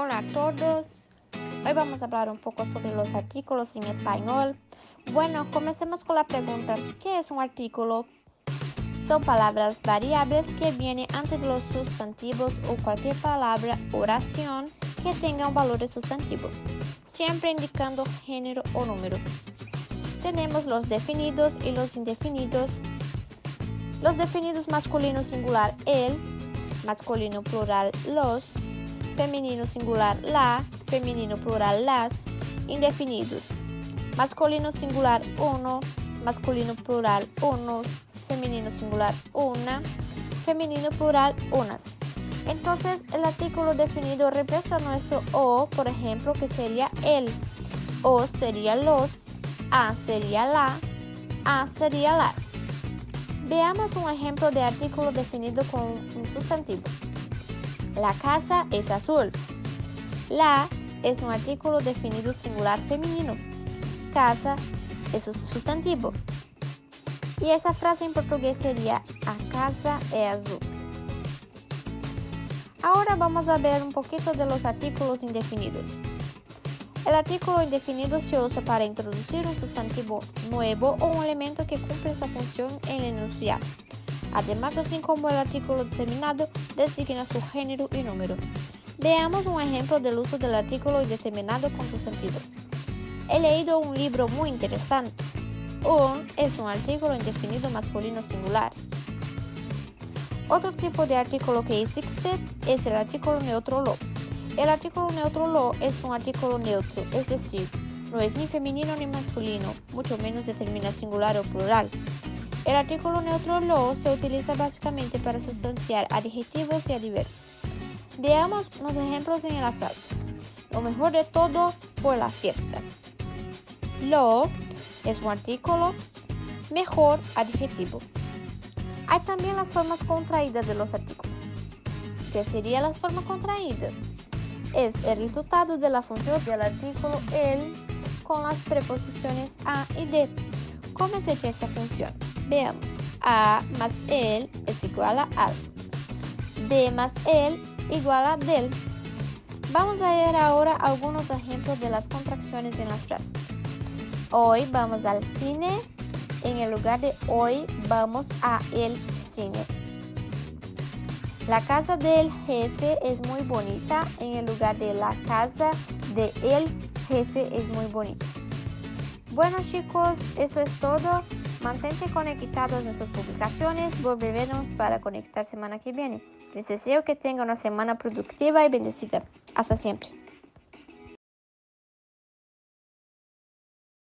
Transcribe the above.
Hola a todos. Hoy vamos a hablar un poco sobre los artículos en español. Bueno, comencemos con la pregunta, ¿qué es un artículo? Son palabras variables que vienen antes de los sustantivos o cualquier palabra oración que tenga un valor de sustantivo, siempre indicando género o número. Tenemos los definidos y los indefinidos. Los definidos masculino singular el, masculino plural los, femenino singular la, femenino plural las, indefinidos. Masculino singular uno, masculino plural unos, femenino singular una, femenino plural unas. Entonces el artículo definido reemplaza nuestro o, por ejemplo, que sería el, o sería los, a sería la, a sería las. Veamos un ejemplo de artículo definido con un sustantivo. La casa es azul. La es un artículo definido singular femenino. Casa es un sustantivo. Y esa frase en portugués sería a casa es azul. Ahora vamos a ver un poquito de los artículos indefinidos. El artículo indefinido se usa para introducir un sustantivo nuevo o un elemento que cumple esa función en el enunciado. Además, así como el artículo determinado designa su género y número. Veamos un ejemplo del uso del artículo indeterminado con sustantivos. He leído un libro muy interesante. Un es un artículo indefinido masculino singular. Otro tipo de artículo que existe es el artículo neutro lo. El artículo neutro lo es un artículo neutro, es decir, no es ni femenino ni masculino, mucho menos determina singular o plural. El artículo neutro lo se utiliza básicamente para sustanciar adjetivos y adverbios. Veamos los ejemplos en la frase. Lo mejor de todo fue la fiesta. Lo es un artículo, mejor adjetivo. Hay también las formas contraídas de los artículos. ¿Qué serían las formas contraídas? Es el resultado de la función del artículo el con las preposiciones a y de. ¿Cómo es hecha esta función? Veamos. A más el es igual a al. D más el igual a del. Vamos a ver ahora algunos ejemplos de las contracciones en las frases. Hoy vamos al cine. En el lugar de hoy vamos a el cine. La casa del jefe es muy bonita. En el lugar de la casa de el jefe es muy bonita. Bueno chicos, eso es todo. Mantente conectados a nuestras publicaciones. Volveremos para conectar semana que viene. Les deseo que tengan una semana productiva y bendecida. Hasta siempre.